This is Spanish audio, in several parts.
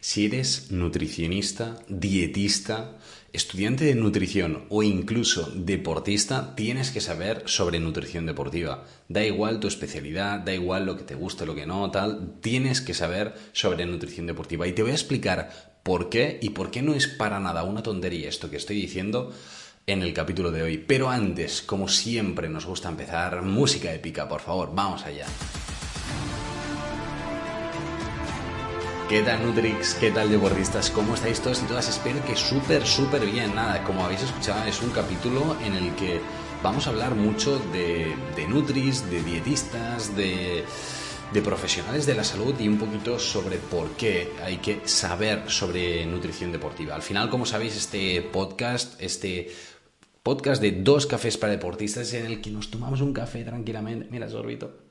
Si eres nutricionista, dietista, estudiante de nutrición o incluso deportista, tienes que saber sobre nutrición deportiva. Da igual tu especialidad, da igual lo que te guste, lo que no, tal, tienes que saber sobre nutrición deportiva. Y te voy a explicar por qué y por qué no es para nada una tontería esto que estoy diciendo en el capítulo de hoy. Pero antes, como siempre nos gusta empezar, música épica, por favor, vamos allá. ¿Qué tal Nutrix? ¿Qué tal deportistas? ¿Cómo estáis todos y todas? Espero que súper, súper bien. Nada, como habéis escuchado, es un capítulo en el que vamos a hablar mucho de, de Nutris, de dietistas, de, de profesionales de la salud y un poquito sobre por qué hay que saber sobre nutrición deportiva. Al final, como sabéis, este podcast, este podcast de dos cafés para deportistas en el que nos tomamos un café tranquilamente. Mira, sorbito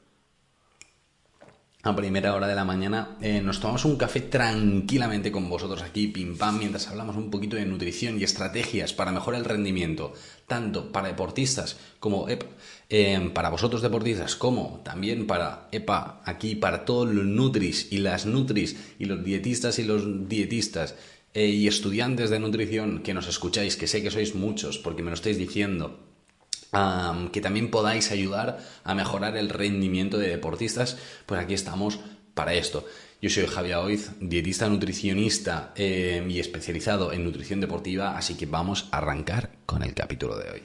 a primera hora de la mañana eh, nos tomamos un café tranquilamente con vosotros aquí, pim pam, mientras hablamos un poquito de nutrición y estrategias para mejorar el rendimiento, tanto para deportistas como eh, para vosotros deportistas, como también para EPA, aquí para todos los nutris y las nutris y los dietistas y los dietistas eh, y estudiantes de nutrición que nos escucháis, que sé que sois muchos porque me lo estáis diciendo que también podáis ayudar a mejorar el rendimiento de deportistas, pues aquí estamos para esto. Yo soy Javier Oiz, dietista nutricionista em, y especializado en nutrición deportiva, así que vamos a arrancar con el capítulo de hoy.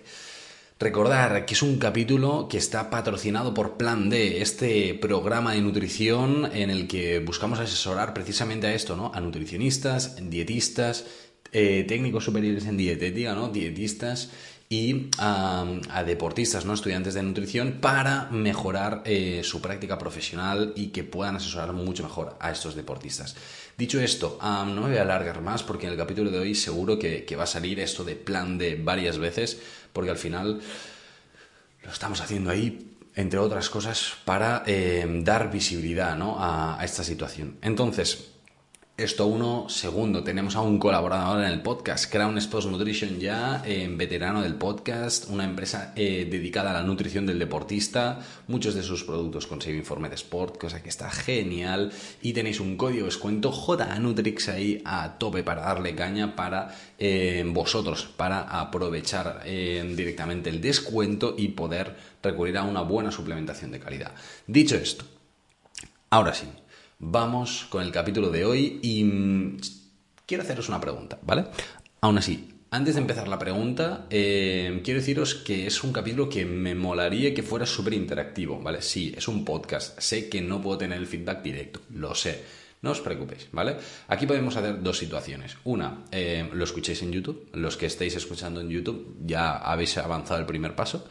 Recordar que es un capítulo que está patrocinado por Plan D, este programa de nutrición en el que buscamos asesorar precisamente a esto, ¿no? A nutricionistas, dietistas, eh, técnicos superiores en dietética, ¿no? Dietistas y a, deportistas, ¿no? estudiantes de nutrición, para mejorar eh, su práctica profesional y que puedan asesorar mucho mejor a estos deportistas. Dicho esto, no me voy a alargar más porque en el capítulo de hoy seguro que, va a salir esto de plan de varias veces, porque al final lo estamos haciendo ahí entre otras cosas, para eh, dar visibilidad a, a, esta situación. Entonces, esto uno. Segundo, tenemos a un colaborador en el podcast, Crown Sports Nutrition ya, eh, veterano del podcast, una empresa eh, dedicada a la nutrición del deportista. Muchos de sus productos consiguen informe de sport, cosa que está genial. Y tenéis un código de descuento JNutrix ahí a tope para darle caña para eh, vosotros, para aprovechar directamente el descuento y poder recurrir a una buena suplementación de calidad. Dicho esto, ahora sí, vamos con el capítulo de hoy y mm, quiero haceros una pregunta, ¿vale? Aún así, antes de empezar la pregunta, eh, quiero deciros que es un capítulo que me molaría que fuera súper interactivo, ¿vale? Sí, es un podcast, sé que no puedo tener el feedback directo, lo sé. No os preocupéis, ¿vale? Aquí podemos hacer dos situaciones. Una, eh, lo escuchéis en YouTube. Los que estéis escuchando en YouTube ya habéis avanzado el primer paso.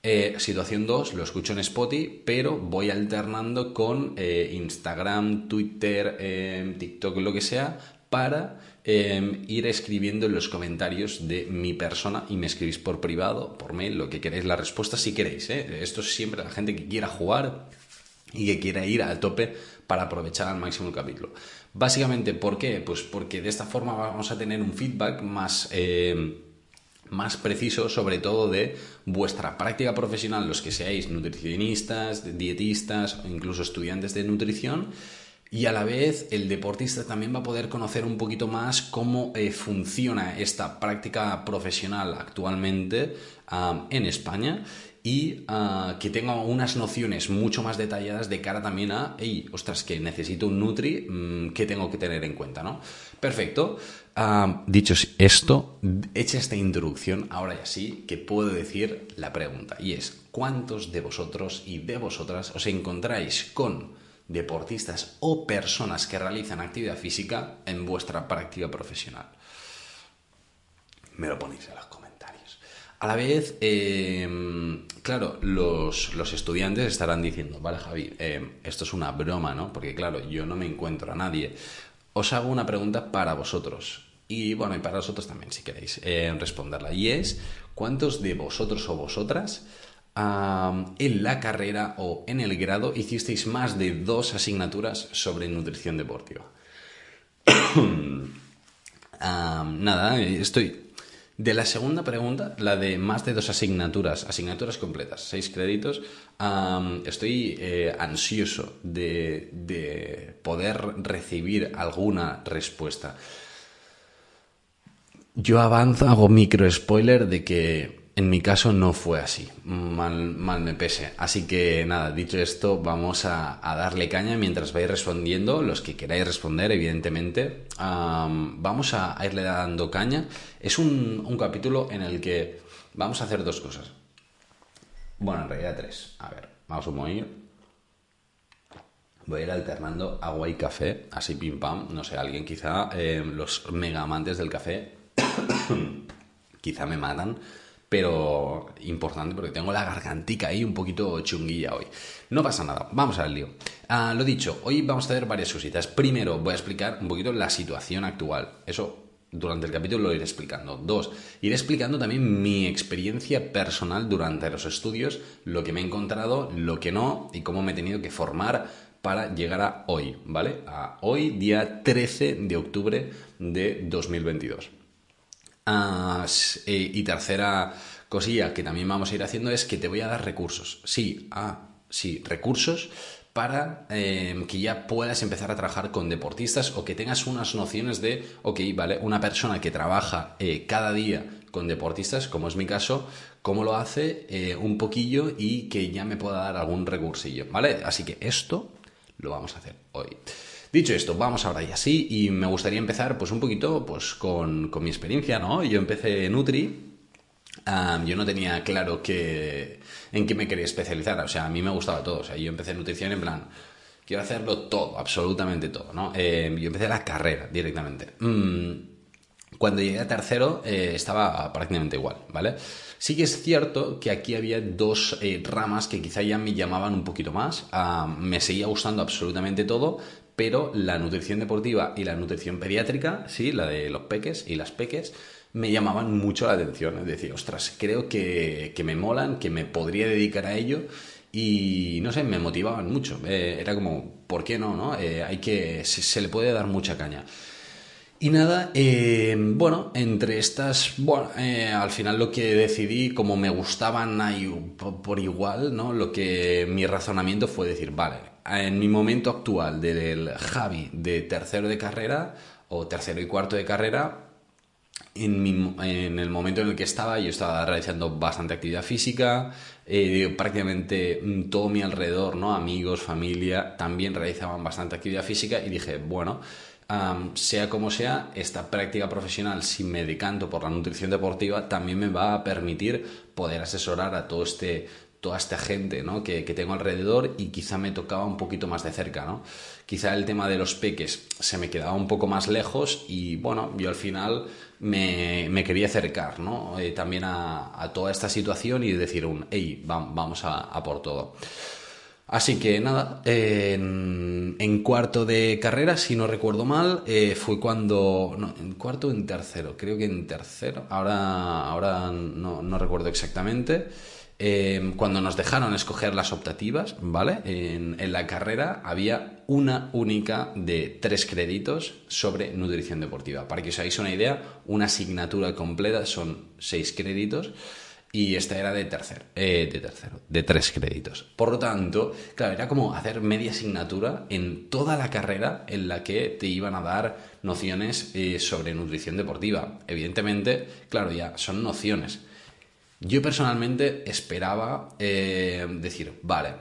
Eh, situación 2, lo escucho en Spotify, pero voy alternando con eh, Instagram, Twitter, eh, TikTok, lo que sea, para ir escribiendo en los comentarios de mi persona y me escribís por privado, por mail, lo que queréis, la respuesta si queréis. Esto es siempre la gente que quiera jugar y que quiera ir al tope para aprovechar al máximo el capítulo. Básicamente, ¿por qué? Pues porque de esta forma vamos a tener un feedback más más preciso sobre todo de vuestra práctica profesional, los que seáis nutricionistas, dietistas o incluso estudiantes de nutrición. Y a la vez el deportista también va a poder conocer un poquito más cómo eh, funciona esta práctica profesional actualmente en España y ah, que tenga unas nociones mucho más detalladas de cara también a, hey, ostras, que necesito un Nutri, mm, ¿qué tengo que tener en cuenta? ¿no? Perfecto. Dicho esto, hecha esta introducción, ahora ya sí que puedo decir la pregunta, y es, ¿cuántos de vosotros y de vosotras os encontráis con deportistas o personas que realizan actividad física en vuestra práctica profesional? Me lo ponéis en los comentarios. A la vez, em, claro, los, estudiantes estarán diciendo, vale Javi, em, esto es una broma, ¿no? Porque claro, yo no me encuentro a nadie. Os hago una pregunta para vosotros. Y bueno, y para vosotros también, si queréis eh, responderla. Y es, ¿cuántos de vosotros o vosotras en la carrera o en el grado hicisteis más de dos asignaturas sobre nutrición deportiva? nada, estoy... De la segunda pregunta, la de más de dos asignaturas, asignaturas completas, seis créditos, estoy eh, ansioso de, de poder recibir alguna respuesta. Yo avanzo, hago micro spoiler de que en mi caso no fue así, mal, mal me pese. Así que nada, dicho esto, vamos a, darle caña mientras vais respondiendo, los que queráis responder, evidentemente. vamos a, irle dando caña. Es un, capítulo en el que vamos a hacer dos cosas. Bueno, en realidad tres. A ver, vamos a mover. Voy a ir alternando agua y café, así pim pam. No sé, alguien quizá, eh, los mega amantes del café, quizá me matan pero importante porque tengo la gargantica ahí un poquito chunguilla hoy. No pasa nada, vamos al lío. Ah, lo dicho, hoy vamos a hacer varias cositas. Primero, voy a explicar un poquito la situación actual. Eso durante el capítulo lo iré explicando. Dos, iré explicando también mi experiencia personal durante los estudios, lo que me he encontrado, lo que no y cómo me he tenido que formar para llegar a hoy, ¿vale? A hoy, día 13 de octubre de 2022. Ah, eh, y tercera cosilla que también vamos a ir haciendo es que te voy a dar recursos. Sí, ah, sí, recursos para em, que ya puedas empezar a trabajar con deportistas o que tengas unas nociones de, ok, vale, una persona que trabaja eh, cada día con deportistas, como es mi caso, cómo lo hace eh, un poquillo y que ya me pueda dar algún recursillo, ¿vale? Así que esto lo vamos a hacer hoy. Dicho esto, vamos ahora ya sí, y me gustaría empezar pues un poquito pues con, mi experiencia, ¿no? Yo empecé Nutri, yo no tenía claro que, en qué me quería especializar, o sea, a mí me gustaba todo, o sea, yo empecé nutrición en plan, quiero hacerlo todo, absolutamente todo, ¿no? Eh, yo empecé la carrera directamente. Mm, cuando llegué a tercero eh, estaba prácticamente igual, ¿vale? Sí que es cierto que aquí había dos eh, ramas que quizá ya me llamaban un poquito más. Me seguía gustando absolutamente todo, pero la nutrición deportiva y la nutrición pediátrica, sí, la de los peques y las peques, me llamaban mucho la atención. Es decir, ostras, creo que, me molan, que me podría dedicar a ello y no sé, me motivaban mucho. Eh, era como, ¿por qué no? no? Eh, hay que, se, le puede dar mucha caña. Y nada, eh, bueno, entre estas, bueno, al final lo que decidí, como me gustaban ahí por igual, ¿no? Lo que mi razonamiento fue decir, vale, en mi momento actual del Javi de tercero de carrera o tercero y cuarto de carrera, en, en, el momento en el que estaba, yo estaba realizando bastante actividad física, eh, prácticamente mm, todo mi alrededor, ¿no? amigos, familia, también realizaban bastante actividad física y dije, bueno, sea como sea, esta práctica profesional, si me decanto por la nutrición deportiva, también me va a permitir poder asesorar a todo este toda esta gente ¿no? que, tengo alrededor y quizá me tocaba un poquito más de cerca. ¿no? Quizá el tema de los peques se me quedaba un poco más lejos y bueno, yo al final me, quería acercar ¿no? Eh, también a, toda esta situación y decir un, hey, vamos a, por todo. Así que nada, en, cuarto de carrera, si no recuerdo mal, eh, fue cuando... No, en cuarto o en tercero, creo que en tercero, ahora, ahora no, no recuerdo exactamente. Em, cuando nos dejaron escoger las optativas, ¿vale? En, la carrera había una única de tres créditos sobre nutrición deportiva. Para que os hagáis una idea, una asignatura completa son seis créditos y esta era de tercero, eh, de tercero, de tres créditos. Por lo tanto, claro, era como hacer media asignatura en toda la carrera en la que te iban a dar nociones eh, sobre nutrición deportiva. Evidentemente, claro, ya son nociones yo personalmente esperaba eh, decir, vale,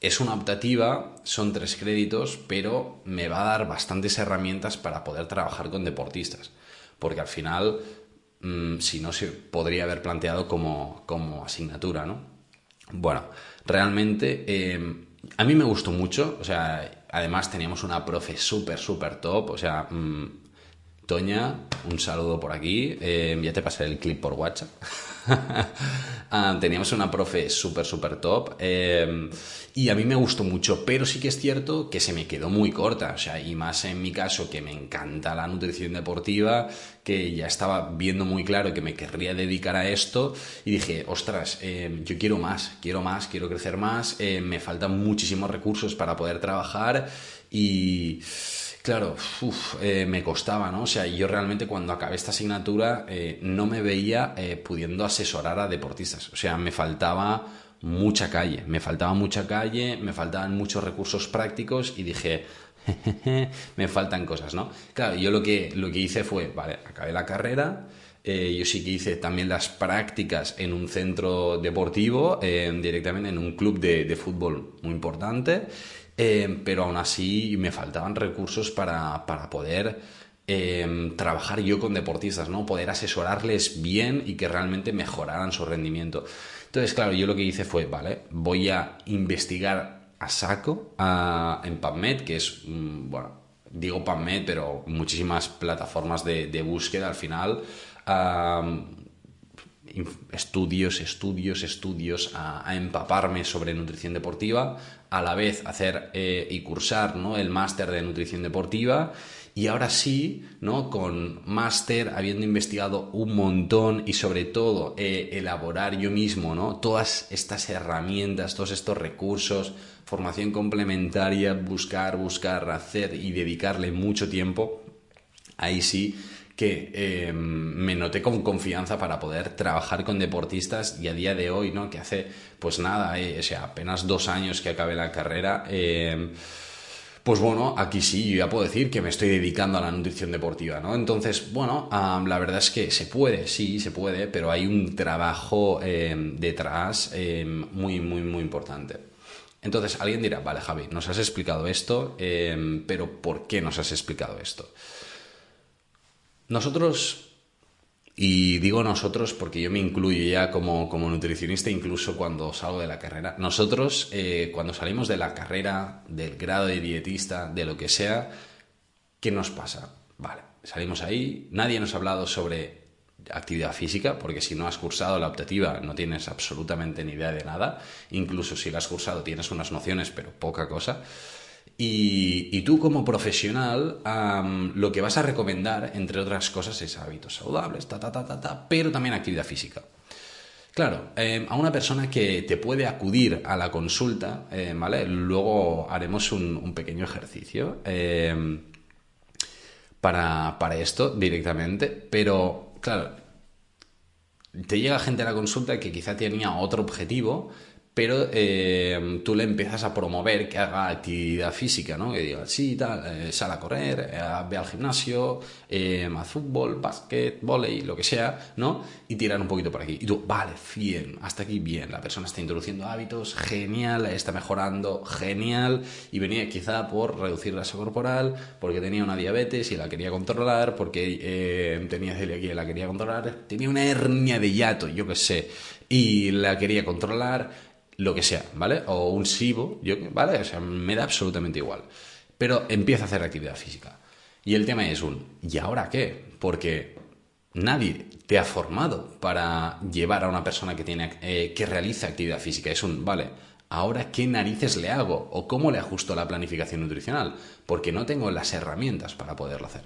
es una optativa, son tres créditos, pero me va a dar bastantes herramientas para poder trabajar con deportistas. Porque al final, mm, si no, se podría haber planteado como, asignatura, ¿no? Bueno, realmente eh, a mí me gustó mucho, o sea, además teníamos una profe súper, súper top, o sea, mm, Toña, un saludo por aquí. Eh, ya te pasé el clip por WhatsApp. Ah, teníamos una profe súper, súper top. Eh, y a mí me gustó mucho, pero sí que es cierto que se me quedó muy corta. O sea, y más en mi caso, que me encanta la nutrición deportiva, que ya estaba viendo muy claro que me querría dedicar a esto. Y dije, ostras, eh, yo quiero más, quiero más, quiero crecer más. me faltan muchísimos recursos para poder trabajar Y claro, eh, me costaba, ¿no? O sea, yo realmente cuando acabé esta asignatura eh, no me veía eh, pudiendo asesorar a deportistas. O sea, me faltaba mucha calle, me faltaba mucha calle, me faltaban muchos recursos prácticos y dije, me faltan cosas, ¿no? Claro, yo lo que, lo que hice fue, vale, acabé la carrera, yo sí que hice también las prácticas en un centro deportivo, directamente en un club de fútbol muy importante. Eh, pero aún así me faltaban recursos para, poder eh, trabajar yo con deportistas, ¿no? Poder asesorarles bien y que realmente mejoraran su rendimiento. Entonces, claro, yo lo que hice fue, vale, voy a investigar a saco en PubMed, que es, mm, bueno, digo PubMed, pero muchísimas plataformas de, búsqueda al final estudios, estudios, estudios, a, empaparme sobre nutrición deportiva, a la vez hacer eh, y cursar ¿no? el máster de nutrición deportiva y ahora sí, ¿no? con máster, habiendo investigado un montón y sobre todo eh, elaborar yo mismo ¿no? todas estas herramientas, todos estos recursos, formación complementaria, buscar, buscar, hacer y dedicarle mucho tiempo, ahí sí que eh, me noté con confianza para poder trabajar con deportistas y a día de hoy, ¿no? Que hace, pues nada, eh, o sea, apenas dos años que acabé la carrera, eh, pues bueno, aquí sí, yo ya puedo decir que me estoy dedicando a la nutrición deportiva, ¿no? Entonces, bueno, la verdad es que se puede, sí, se puede, pero hay un trabajo detrás muy, muy, muy importante. Entonces, alguien dirá, vale, Javi, nos has explicado esto, pero ¿por qué nos has explicado esto? Nosotros, y digo nosotros porque yo me incluyo ya como, nutricionista incluso cuando salgo de la carrera, nosotros eh, cuando salimos de la carrera, del grado de dietista, de lo que sea, ¿qué nos pasa? Vale, salimos ahí, nadie nos ha hablado sobre actividad física, porque si no has cursado la optativa no tienes absolutamente ni idea de nada, incluso si la has cursado tienes unas nociones, pero poca cosa. Y, tú como profesional lo que vas a recomendar, entre otras cosas, es hábitos saludables, ta, ta, ta, ta, ta pero también actividad física. Claro, em, a una persona que te puede acudir a la consulta, em, ¿vale? Luego haremos un, pequeño ejercicio em, para, para esto directamente, pero claro, te llega gente a la consulta que quizá tenía otro objetivo, pero eh, tú le empiezas a promover que haga actividad física, ¿no? Que diga, sí, tal, eh, sal a correr, eh, ve al gimnasio, a fútbol, básquet, volei, lo que sea, ¿no? Y tirar un poquito por aquí. Y tú, vale, bien, hasta aquí bien, la persona está introduciendo hábitos, genial, está mejorando, genial, y venía quizá por reducir grasa corporal, porque tenía una diabetes y la quería controlar, porque tenía celiaquía y la quería controlar, tenía una hernia de hiato, yo qué sé, y la quería controlar, lo que sea, ¿vale? O un SIBO, yo, ¿vale? O sea, me da absolutamente igual. Pero empieza a hacer actividad física. Y el tema es un, ¿y ahora qué? Porque nadie te ha formado para llevar a una persona que, tiene, eh, que realiza actividad física. Es un, vale, ¿ahora qué narices le hago? ¿O cómo le ajusto la planificación nutricional? Porque no tengo las herramientas para poderlo hacer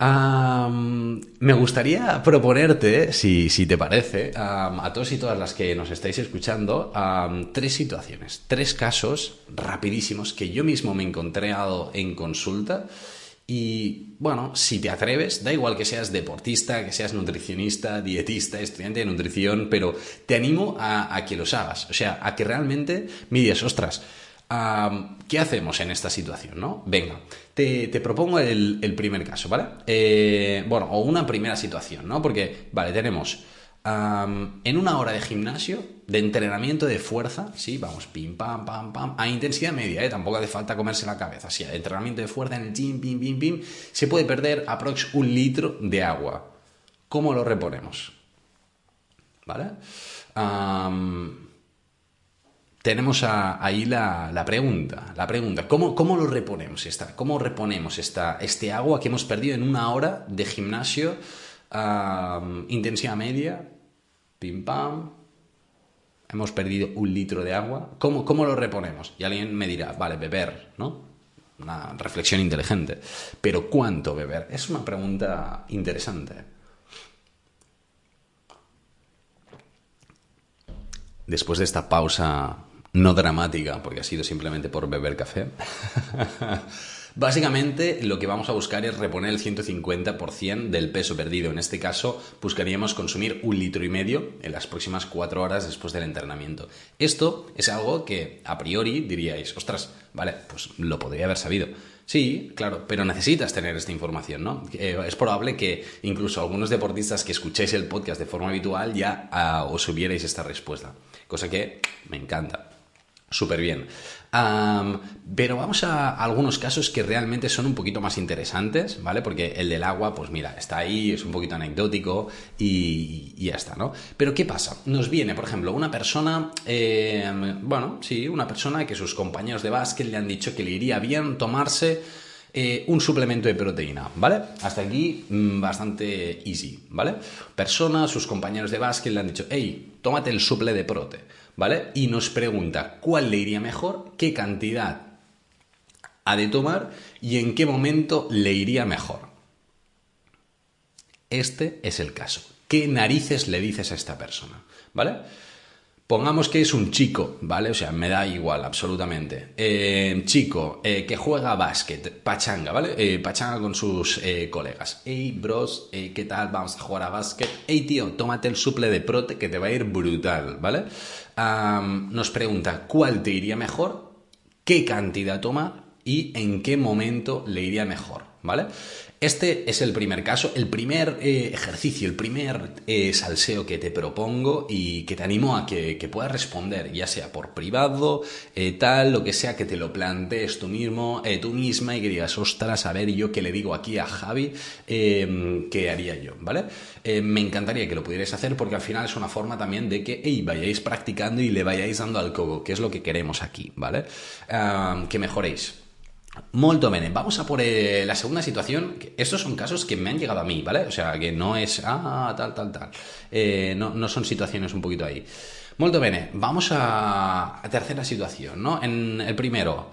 me gustaría proponerte, si, si te parece, a todos y todas las que nos estáis escuchando, tres situaciones, tres casos rapidísimos que yo mismo me he encontrado en consulta. Y bueno, si te atreves, da igual que seas deportista, que seas nutricionista, dietista, estudiante de nutrición, pero te animo a, que los hagas. O sea, a que realmente mides, ostras, ¿Qué hacemos en esta situación? ¿no? Venga, te, propongo el, primer caso, ¿vale? Eh, bueno, o una primera situación, ¿no? Porque, vale, tenemos en una hora de gimnasio, de entrenamiento de fuerza, sí, vamos, pim, pam, pam, pam, a intensidad media, ¿eh? tampoco hace falta comerse la cabeza, sí, entrenamiento de fuerza en el gym, pim, pim, pim, se puede perder aprox un litro de agua. ¿Cómo lo reponemos? ¿Vale? Tenemos ahí la, pregunta, la pregunta, ¿cómo, cómo lo reponemos esta, cómo reponemos esta, este agua que hemos perdido en una hora de gimnasio, intensidad media, pim pam, hemos perdido un litro de agua, ¿cómo, ¿cómo lo reponemos? Y alguien me dirá, vale, beber, ¿no? Una reflexión inteligente. Pero ¿cuánto beber? Es una pregunta interesante. Después de esta pausa no dramática, porque ha sido simplemente por beber café. Básicamente lo que vamos a buscar es reponer el 150% del peso perdido. En este caso buscaríamos consumir un litro y medio en las próximas cuatro horas después del entrenamiento. Esto es algo que a priori diríais, ostras, vale, pues lo podría haber sabido. Sí, claro, pero necesitas tener esta información, ¿no? Eh, es probable que incluso algunos deportistas que escuchéis el podcast de forma habitual ya ah, os hubierais esta respuesta, cosa que me encanta. Súper bien. pero vamos a algunos casos que realmente son un poquito más interesantes, ¿vale? Porque el del agua, pues mira, está ahí, es un poquito anecdótico y, ya está, ¿no? Pero ¿qué pasa? Nos viene, por ejemplo, una persona, em, bueno, sí, una persona que sus compañeros de básquet le han dicho que le iría bien tomarse eh, un suplemento de proteína, ¿vale? Hasta aquí mm, bastante easy, ¿vale? Persona, sus compañeros de básquet le han dicho, hey, tómate el suple de prote. ¿Vale? Y nos pregunta cuál le iría mejor, qué cantidad ha de tomar y en qué momento le iría mejor. Este es el caso. ¿Qué narices le dices a esta persona? ¿Vale? Pongamos que es un chico, ¿vale? O sea, me da igual, absolutamente. Eh, chico eh, que juega básquet, pachanga, ¿vale? Eh, pachanga con sus colegas. Hey, bros, ¿qué tal? Vamos a jugar a básquet. Hey, tío, tómate el suple de prote que te va a ir brutal, ¿vale? nos pregunta cuál te iría mejor, qué cantidad toma y en qué momento le iría mejor, ¿vale? Este es el primer caso, el primer eh, ejercicio, el primer eh, salseo que te propongo y que te animo a que, puedas responder, ya sea por privado, eh, tal, lo que sea, que te lo plantees tú mismo, tú misma y que digas, ostras, a ver, yo qué le digo aquí a Javi, em, qué haría yo, ¿vale? me encantaría que lo pudierais hacer porque al final es una forma también de que hey, vayáis practicando y le vayáis dando al cogo, que es lo que queremos aquí, ¿vale? que mejoréis. Molto bene. Vamos a por eh, la segunda situación. Estos son casos que me han llegado a mí, ¿vale? O sea, que no es, ah, tal, tal, tal. Eh, no, son situaciones un poquito ahí. Molto bene. Vamos a, a tercera situación, ¿no? En el primero,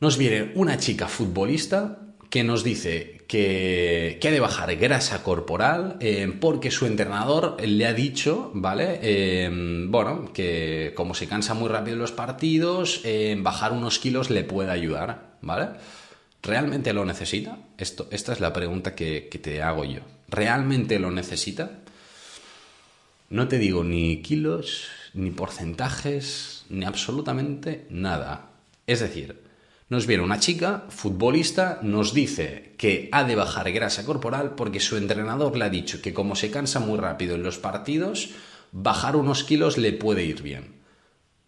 nos viene una chica futbolista que nos dice que, que, ha de bajar grasa corporal eh, porque su entrenador le ha dicho, ¿vale? Bueno, que como se cansa muy rápido en los partidos, eh, bajar unos kilos le puede ayudar, ¿vale? ¿Realmente lo necesita? Esto, esta es la pregunta que, que te hago yo. ¿Realmente lo necesita? No te digo ni kilos, ni porcentajes, ni absolutamente nada. Es decir, nos viene una chica, futbolista, nos dice que ha de bajar grasa corporal porque su entrenador le ha dicho que como se cansa muy rápido en los partidos, bajar unos kilos le puede ir bien.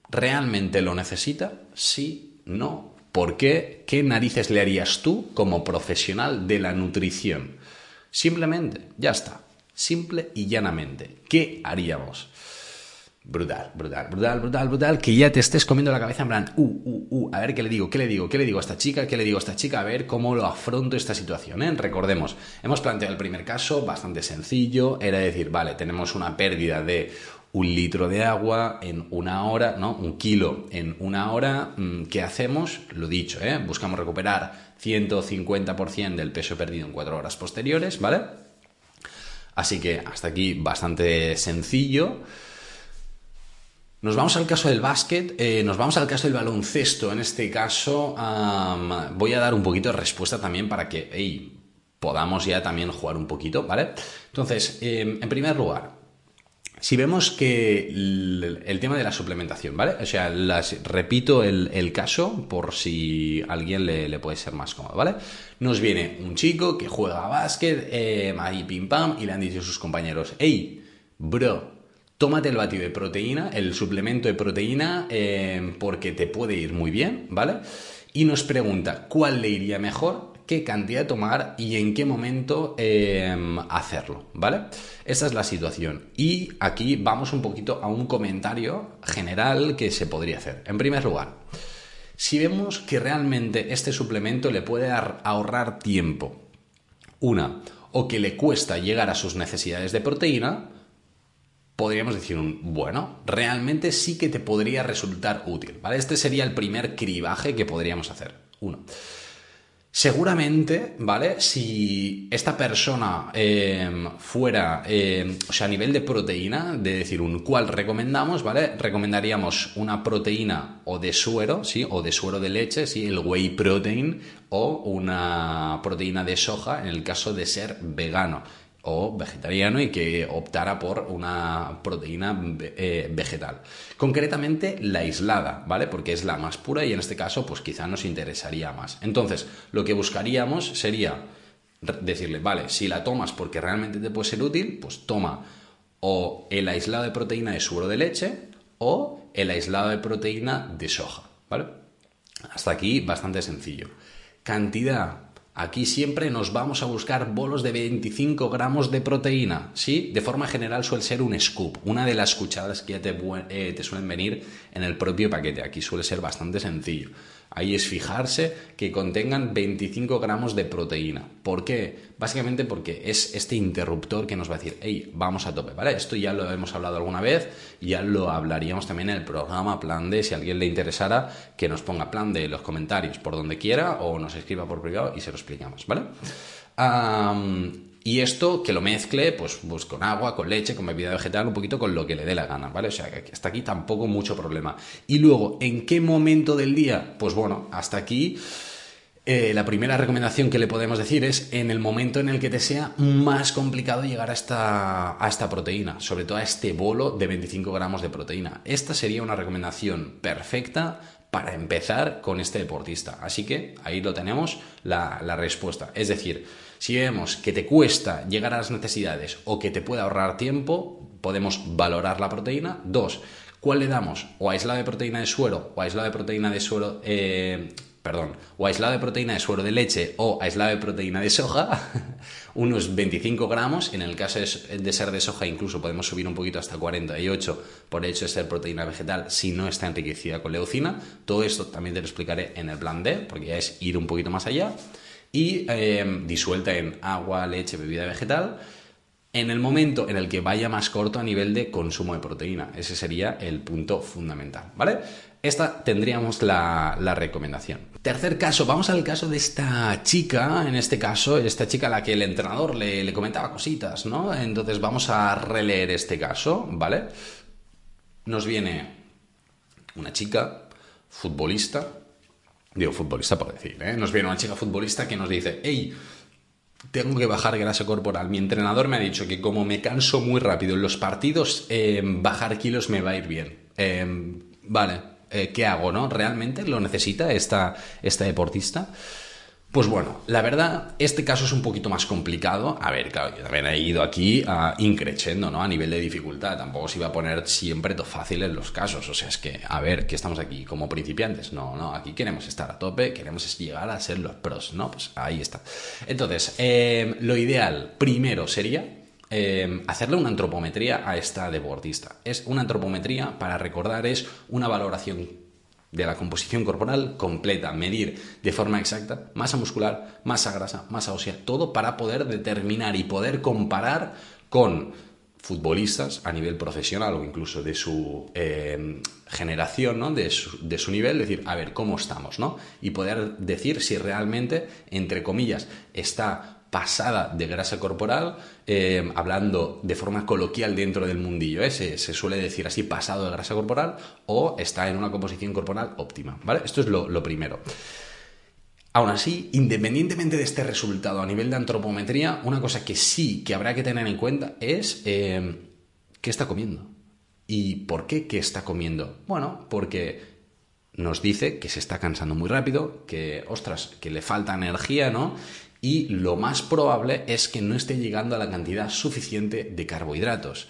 ¿Realmente lo necesita? Sí, no. ¿Por qué? ¿Qué narices le harías tú como profesional de la nutrición? Simplemente, ya está. Simple y llanamente. ¿Qué haríamos? brutal, brutal, brutal, brutal, brutal, que ya te estés comiendo la cabeza en plan, uh, uh, uh, a ver qué le digo, qué le digo, qué le digo a esta chica, qué le digo a esta chica, a ver cómo lo afronto esta situación. ¿eh? Recordemos, hemos planteado el primer caso, bastante sencillo, era decir, vale, tenemos una pérdida de un litro de agua en una hora, ¿no? Un kilo en una hora, mm, ¿qué hacemos? Lo dicho, ¿eh? Buscamos recuperar 150% del peso perdido en cuatro horas posteriores, ¿vale? Así que hasta aquí bastante sencillo. Nos vamos al caso del básquet, eh, nos vamos al caso del baloncesto. En este caso, voy a dar un poquito de respuesta también para que podamos ya también jugar un poquito, ¿vale? Entonces, em, en primer lugar, si vemos que el, tema de la suplementación, ¿vale? O sea, repito el, caso por si a alguien le, puede ser más cómodo, ¿vale? Nos viene un chico que juega a básquet, eh, ahí pim pam, y le han dicho sus compañeros, hey, bro, tómate el batido de proteína, el suplemento de proteína, eh, porque te puede ir muy bien, ¿vale? Y nos pregunta cuál le iría mejor, qué cantidad tomar y en qué momento eh, hacerlo, ¿vale? Esa es la situación. Y aquí vamos un poquito a un comentario general que se podría hacer. En primer lugar, si vemos que realmente este suplemento le puede ahorrar tiempo, una, o que le cuesta llegar a sus necesidades de proteína, podríamos decir un, bueno, realmente sí que te podría resultar útil, ¿vale? Este sería el primer cribaje que podríamos hacer. Uno. Seguramente, ¿vale? Si esta persona em, fuera, em, o sea, a nivel de proteína, de decir un cuál recomendamos, ¿vale? Recomendaríamos una proteína o de suero, ¿sí? O de suero de leche, ¿sí? El whey protein o una proteína de soja en el caso de ser vegano o vegetariano y que optara por una proteína eh, vegetal. Concretamente la aislada, ¿vale? Porque es la más pura y en este caso pues quizá nos interesaría más. Entonces, lo que buscaríamos sería decirle, vale, si la tomas porque realmente te puede ser útil, pues toma o el aislado de proteína de suero de leche o el aislado de proteína de soja, ¿vale? Hasta aquí bastante sencillo. Cantidad, Aquí siempre nos vamos a buscar bolos de 25 gramos de proteína, ¿sí? De forma general suele ser un scoop, una de las cucharadas que ya te, eh, te suelen venir en el propio paquete. Aquí suele ser bastante sencillo. Ahí es fijarse que contengan 25 gramos de proteína. ¿Por qué? Básicamente porque es este interruptor que nos va a decir, hey, vamos a tope, ¿vale? Esto ya lo hemos hablado alguna vez, ya lo hablaríamos también en el programa Plan D, si a alguien le interesara, que nos ponga Plan D en los comentarios por donde quiera o nos escriba por privado y se lo explicamos, ¿vale? Y esto que lo mezcle, pues, pues, con agua, con leche, con bebida vegetal, un poquito con lo que le dé la gana, ¿vale? O sea, que hasta aquí tampoco mucho problema. Y luego, ¿en qué momento del día? Pues bueno, hasta aquí eh, la primera recomendación que le podemos decir es en el momento en el que te sea más complicado llegar a esta, a esta proteína, sobre todo a este bolo de 25 gramos de proteína. Esta sería una recomendación perfecta para empezar con este deportista. Así que ahí lo tenemos, la, respuesta. Es decir, si vemos que te cuesta llegar a las necesidades o que te puede ahorrar tiempo, podemos valorar la proteína. Dos, ¿cuál le damos? O aislado de proteína de suero o aislado de proteína de suero... Eh, perdón, o aislado de proteína de suero de leche o aislado de proteína de soja, unos 25 gramos, en el caso de ser de soja incluso podemos subir un poquito hasta 48 por hecho de ser proteína vegetal si no está enriquecida con leucina. Todo esto también te lo explicaré en el plan D, porque ya es ir un poquito más allá y em, disuelta en agua, leche, bebida vegetal, en el momento en el que vaya más corto a nivel de consumo de proteína. Ese sería el punto fundamental, ¿vale? Esta tendríamos la, recomendación. Tercer caso, vamos al caso de esta chica, en este caso, esta chica a la que el entrenador le, comentaba cositas, ¿no? Entonces vamos a releer este caso, ¿vale? Nos viene una chica futbolista digo futbolista por decir, ¿eh? nos viene una chica futbolista que nos dice, hey, tengo que bajar grasa corporal. Mi entrenador me ha dicho que como me canso muy rápido en los partidos, eh, bajar kilos me va a ir bien. Eh, vale, ¿qué hago? ¿No? ¿Realmente lo necesita esta, esta deportista? Pues bueno, la verdad, este caso es un poquito más complicado. A ver, claro, yo también he ido aquí a increchendo, ¿no? A nivel de dificultad. Tampoco se iba a poner siempre todo fácil en los casos. O sea, es que, a ver, que estamos aquí como principiantes. No, no, aquí queremos estar a tope, queremos llegar a ser los pros, ¿no? Pues ahí está. Entonces, eh, lo ideal primero sería eh, hacerle una antropometría a esta deportista. Es una antropometría, para recordar, es una valoración de la composición corporal completa, medir de forma exacta masa muscular, masa grasa, masa ósea, todo para poder determinar y poder comparar con futbolistas a nivel profesional o incluso de su eh, generación, ¿no? de, su, de su nivel, decir, a ver, ¿cómo estamos? ¿no? Y poder decir si realmente, entre comillas, está pasada de grasa corporal, eh, hablando de forma coloquial dentro del mundillo, ¿eh? se, suele decir así, pasado de grasa corporal, o está en una composición corporal óptima, ¿vale? Esto es lo, primero. Aún así, independientemente de este resultado a nivel de antropometría, una cosa que sí que habrá que tener en cuenta es eh, qué está comiendo. ¿Y por qué qué está comiendo? Bueno, porque nos dice que se está cansando muy rápido, que, ostras, que le falta energía, ¿no? Y lo más probable es que no esté llegando a la cantidad suficiente de carbohidratos.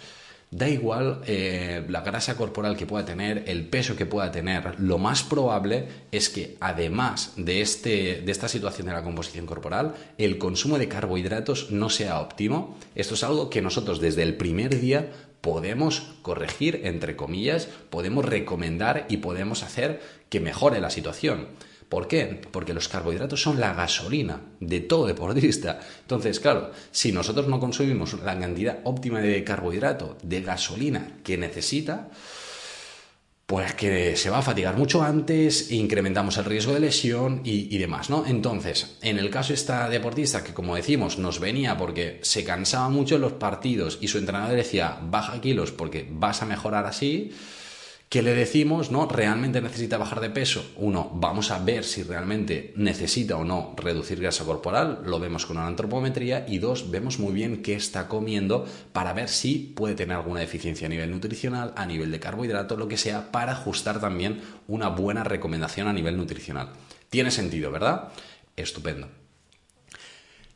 Da igual eh, la grasa corporal que pueda tener, el peso que pueda tener, lo más probable es que además de, este, de esta situación de la composición corporal, el consumo de carbohidratos no sea óptimo. Esto es algo que nosotros desde el primer día podemos corregir, entre comillas, podemos recomendar y podemos hacer que mejore la situación. ¿Por qué? Porque los carbohidratos son la gasolina de todo deportista. Entonces, claro, si nosotros no consumimos la cantidad óptima de carbohidrato, de gasolina que necesita, pues que se va a fatigar mucho antes, incrementamos el riesgo de lesión y, demás, ¿no? Entonces, en el caso de esta deportista que, como decimos, nos venía porque se cansaba mucho en los partidos y su entrenador decía, baja kilos porque vas a mejorar así, ¿Qué le decimos? ¿No? ¿Realmente necesita bajar de peso? Uno, vamos a ver si realmente necesita o no reducir grasa corporal, lo vemos con una antropometría. Y dos, vemos muy bien qué está comiendo para ver si puede tener alguna deficiencia a nivel nutricional, a nivel de carbohidrato, lo que sea, para ajustar también una buena recomendación a nivel nutricional. Tiene sentido, ¿verdad? Estupendo.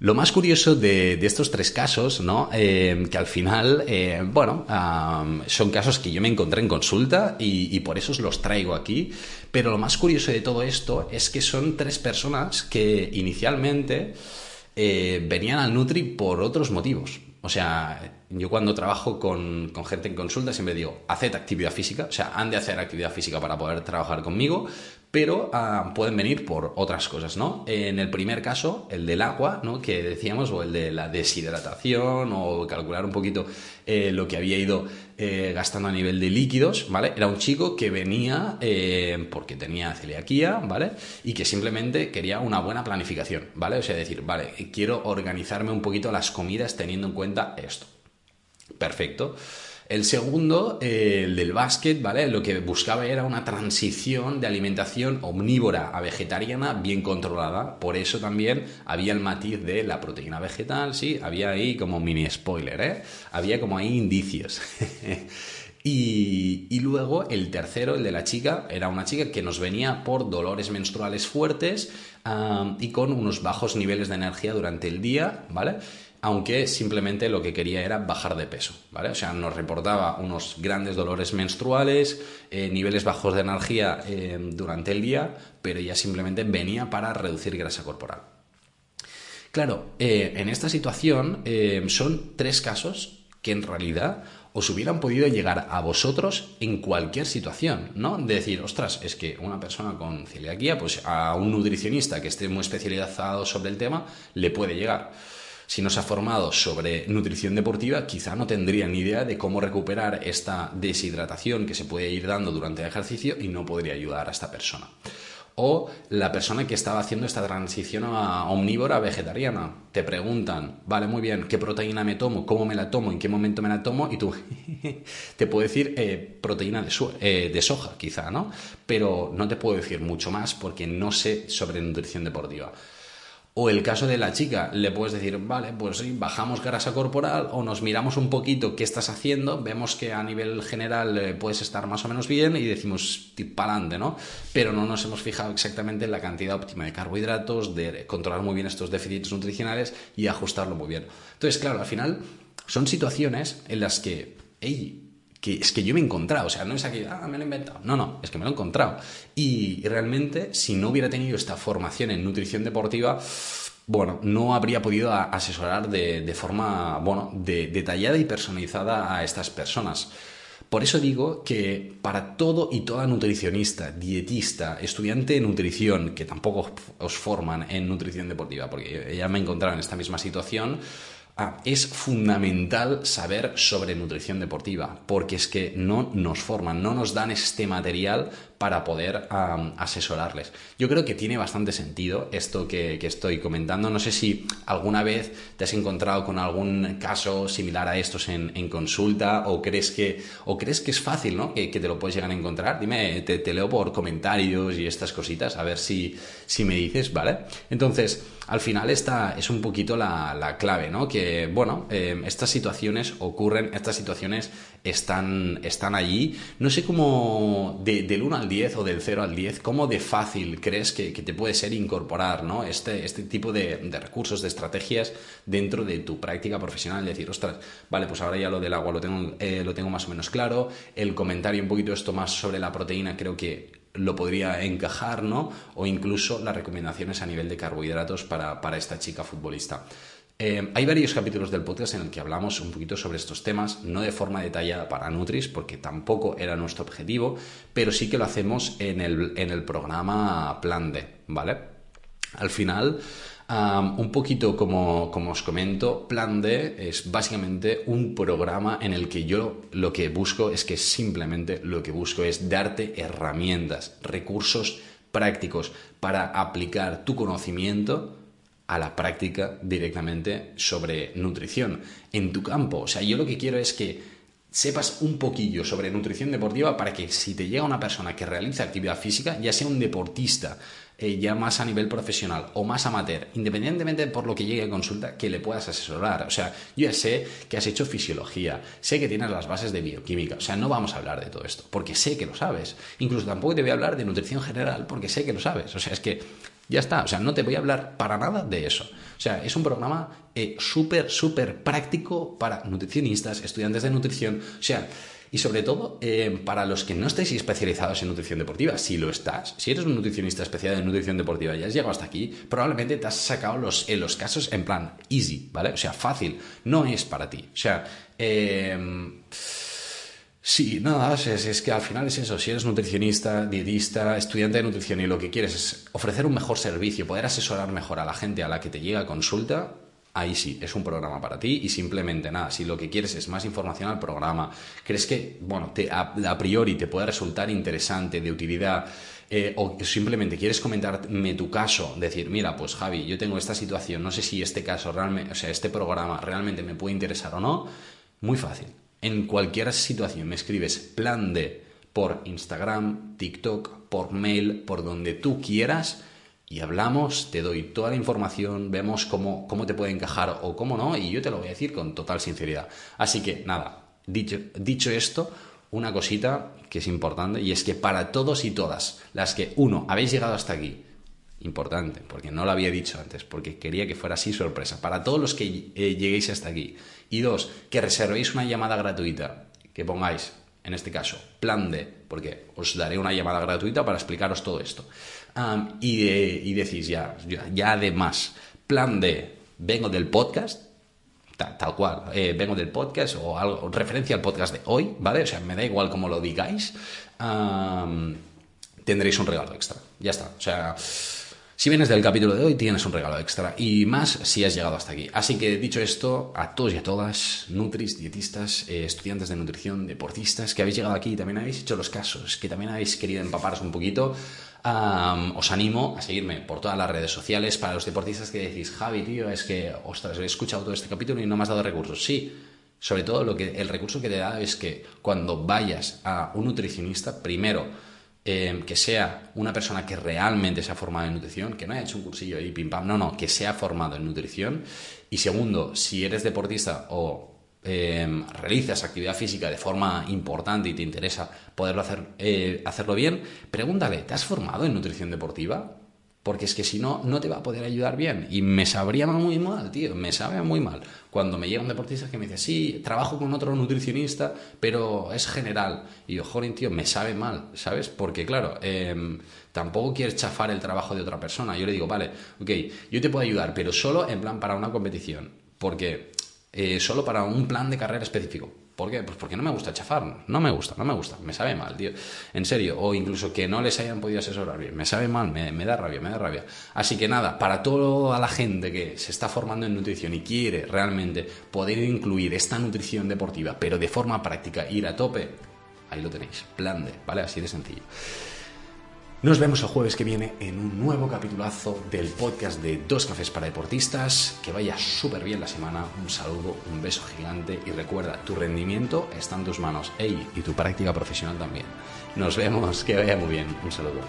Lo más curioso de, estos tres casos, ¿no? Eh, que al final, eh, bueno, son casos que yo me encontré en consulta y, por eso os los traigo aquí. Pero lo más curioso de todo esto es que son tres personas que inicialmente eh, venían al Nutri por otros motivos. O sea, yo cuando trabajo con, con, gente en consulta siempre digo, haced actividad física, o sea, han de hacer actividad física para poder trabajar conmigo, pero ah, pueden venir por otras cosas, ¿no? En el primer caso, el del agua, ¿no? Que decíamos, o el de la deshidratación, o calcular un poquito eh, lo que había ido eh, gastando a nivel de líquidos, ¿vale? Era un chico que venía eh, porque tenía celiaquía, ¿vale? Y que simplemente quería una buena planificación, ¿vale? O sea, decir, vale, quiero organizarme un poquito las comidas teniendo en cuenta esto. Perfecto. El segundo, eh, el del básquet, ¿vale? Lo que buscaba era una transición de alimentación omnívora a vegetariana bien controlada. Por eso también había el matiz de la proteína vegetal, sí, había ahí como mini spoiler, ¿eh? Había como ahí indicios. Y, luego el tercero, el de la chica, era una chica que nos venía por dolores menstruales fuertes y con unos bajos niveles de energía durante el día, ¿vale? Aunque simplemente lo que quería era bajar de peso, ¿vale? O sea, nos reportaba unos grandes dolores menstruales, eh, niveles bajos de energía eh, durante el día, pero ya simplemente venía para reducir grasa corporal. Claro, eh, en esta situación son tres casos que en realidad os hubieran podido llegar a vosotros en cualquier situación, ¿no? De decir, ostras, es que una persona con celiaquía, pues a un nutricionista que esté muy especializado sobre el tema, le puede llegar si no se ha formado sobre nutrición deportiva, quizá no tendría ni idea de cómo recuperar esta deshidratación que se puede ir dando durante el ejercicio y no podría ayudar a esta persona. O la persona que estaba haciendo esta transición a omnívora vegetariana. Te preguntan, vale, muy bien, ¿qué proteína me tomo? ¿Cómo me la tomo? ¿En qué momento me la tomo? Y tú te puedo decir eh, proteína de, eh, de soja, quizá, ¿no? Pero no te puedo decir mucho más porque no sé sobre nutrición deportiva. O el caso de la chica, le puedes decir, vale, pues sí, bajamos grasa corporal o nos miramos un poquito qué estás haciendo, vemos que a nivel general eh, puedes estar más o menos bien y decimos pa'lante, ¿no? Pero no nos hemos fijado exactamente en la cantidad óptima de carbohidratos, de controlar muy bien estos déficits nutricionales y ajustarlo muy bien. Entonces, claro, al final son situaciones en las que, hey, que es que yo me he encontrado, o sea, no es aquí, ah, me lo he inventado, no, no, es que me lo he encontrado. Y realmente, si no hubiera tenido esta formación en nutrición deportiva, bueno, no habría podido asesorar de, forma, bueno, detallada y personalizada a estas personas. Por eso digo que para todo y toda nutricionista, dietista, estudiante de nutrición, que tampoco os forman en nutrición deportiva, porque ya me he encontrado en esta misma situación, Ah, es fundamental saber sobre nutrición deportiva, porque es que no nos forman, no nos dan este material para poder asesorarles. Yo creo que tiene bastante sentido esto que, estoy comentando. No sé si alguna vez te has encontrado con algún caso similar a estos en, consulta o crees, que, o crees que es fácil, ¿no? Que, te lo puedes llegar a encontrar. Dime, te, leo por comentarios y estas cositas, a ver si, si me dices, ¿vale? Entonces, al final esta es un poquito la, clave, ¿no? Que, bueno, eh, estas situaciones ocurren, estas situaciones están, están allí. No sé cómo, del 1 al 10 o del 0 al 10, cómo de fácil crees que, te puede ser incorporar ¿no? este, este tipo de, recursos, de estrategias dentro de tu práctica profesional. Decir, ostras, vale, pues ahora ya lo del agua lo tengo, eh, lo tengo más o menos claro. El comentario un poquito esto más sobre la proteína creo que lo podría encajar, ¿no? O incluso las recomendaciones a nivel de carbohidratos para, para esta chica futbolista. Eh, hay varios capítulos del podcast en el que hablamos un poquito sobre estos temas, no de forma detallada para Nutris, porque tampoco era nuestro objetivo, pero sí que lo hacemos en el, en el programa Plan D, ¿vale? Al final, un poquito como, como os comento, Plan D es básicamente un programa en el que yo lo que busco es que simplemente lo que busco es darte herramientas, recursos prácticos para aplicar tu conocimiento a la práctica directamente sobre nutrición en tu campo. O sea, yo lo que quiero es que sepas un poquillo sobre nutrición deportiva para que si te llega una persona que realiza actividad física, ya sea un deportista, eh, ya más a nivel profesional o más amateur, independientemente por lo que llegue a consulta, que le puedas asesorar. O sea, yo ya sé que has hecho fisiología, sé que tienes las bases de bioquímica, o sea, no vamos a hablar de todo esto, porque sé que lo sabes. Incluso tampoco te voy a hablar de nutrición general, porque sé que lo sabes. O sea, es que ya está, o sea, no te voy a hablar para nada de eso. O sea, es un programa eh, súper, súper práctico para nutricionistas, estudiantes de nutrición, o sea, y sobre todo eh, para los que no estéis especializados en nutrición deportiva, si lo estás, si eres un nutricionista especial en nutrición deportiva y has llegado hasta aquí, probablemente te has sacado los, en los casos en plan easy, ¿vale? O sea, fácil, no es para ti. O sea, eh, Sí, nada, es, es, que al final es eso. Si eres nutricionista, dietista, estudiante de nutrición y lo que quieres es ofrecer un mejor servicio, poder asesorar mejor a la gente a la que te llega consulta, ahí sí, es un programa para ti y simplemente nada, si lo que quieres es más información al programa, crees que, bueno, te, a, priori te puede resultar interesante, de utilidad, eh, o simplemente quieres comentarme tu caso, decir, mira, pues Javi, yo tengo esta situación, no sé si este caso realmente, o sea, este programa realmente me puede interesar o no, muy fácil en cualquier situación me escribes plan de por Instagram, TikTok, por mail, por donde tú quieras y hablamos, te doy toda la información, vemos cómo, cómo te puede encajar o cómo no y yo te lo voy a decir con total sinceridad. Así que nada, dicho, dicho esto, una cosita que es importante y es que para todos y todas las que, uno, habéis llegado hasta aquí, importante, porque no lo había dicho antes, porque quería que fuera así sorpresa, para todos los que eh, lleguéis hasta aquí, y dos, que reservéis una llamada gratuita, que pongáis, en este caso, plan D, porque os daré una llamada gratuita para explicaros todo esto. y, decís ya, ya además, plan D, vengo del podcast, tal, cual, eh, vengo del podcast o algo, referencia al podcast de hoy, ¿vale? O sea, me da igual como lo digáis, tendréis un regalo extra, ya está, o sea si vienes del capítulo de hoy, tienes un regalo extra y más si has llegado hasta aquí. Así que dicho esto, a todos y a todas, nutris, dietistas, eh, estudiantes de nutrición, deportistas, que habéis llegado aquí y también habéis hecho los casos, que también habéis querido empaparos un poquito, os animo a seguirme por todas las redes sociales. Para los deportistas que decís, Javi, tío, es que, ostras, he escuchado todo este capítulo y no me has dado recursos. Sí, sobre todo lo que, el recurso que te da es que cuando vayas a un nutricionista, primero, Em, que sea una persona que realmente se ha formado en nutrición, que no haya hecho un cursillo y pim pam, no, no, que se ha formado en nutrición. Y segundo, si eres deportista o em, realizas actividad física de forma importante y te interesa poderlo hacer, eh, hacerlo bien, pregúntale, ¿te has formado en nutrición deportiva? Porque es que si no, no te va a poder ayudar bien. Y me sabría muy mal, tío, me sabe muy mal. Cuando me llega un deportista que me dice, sí, trabajo con otro nutricionista, pero es general. Y yo, joder, tío, me sabe mal, ¿sabes? Porque claro, em, tampoco quieres chafar el trabajo de otra persona. Yo le digo, vale, ok, yo te puedo ayudar, pero solo en plan para una competición. Porque eh, solo para un plan de carrera específico. ¿Por qué? Pues porque no me gusta chafar, no me gusta, no me gusta, me sabe mal, tío. En serio, o incluso que no les hayan podido asesorar bien, me sabe mal, me, me da rabia, me da rabia. Así que nada, para toda la gente que se está formando en nutrición y quiere realmente poder incluir esta nutrición deportiva, pero de forma práctica, ir a tope, ahí lo tenéis, plan de, ¿vale? Así de sencillo. Nos vemos el jueves que viene en un nuevo capitulazo del podcast de Dos Cafés para Deportistas. Que vaya súper bien la semana. Un saludo, un beso gigante y recuerda, tu rendimiento está en tus manos. Ey, y tu práctica profesional también. Nos vemos, que vaya muy bien. Un saludo.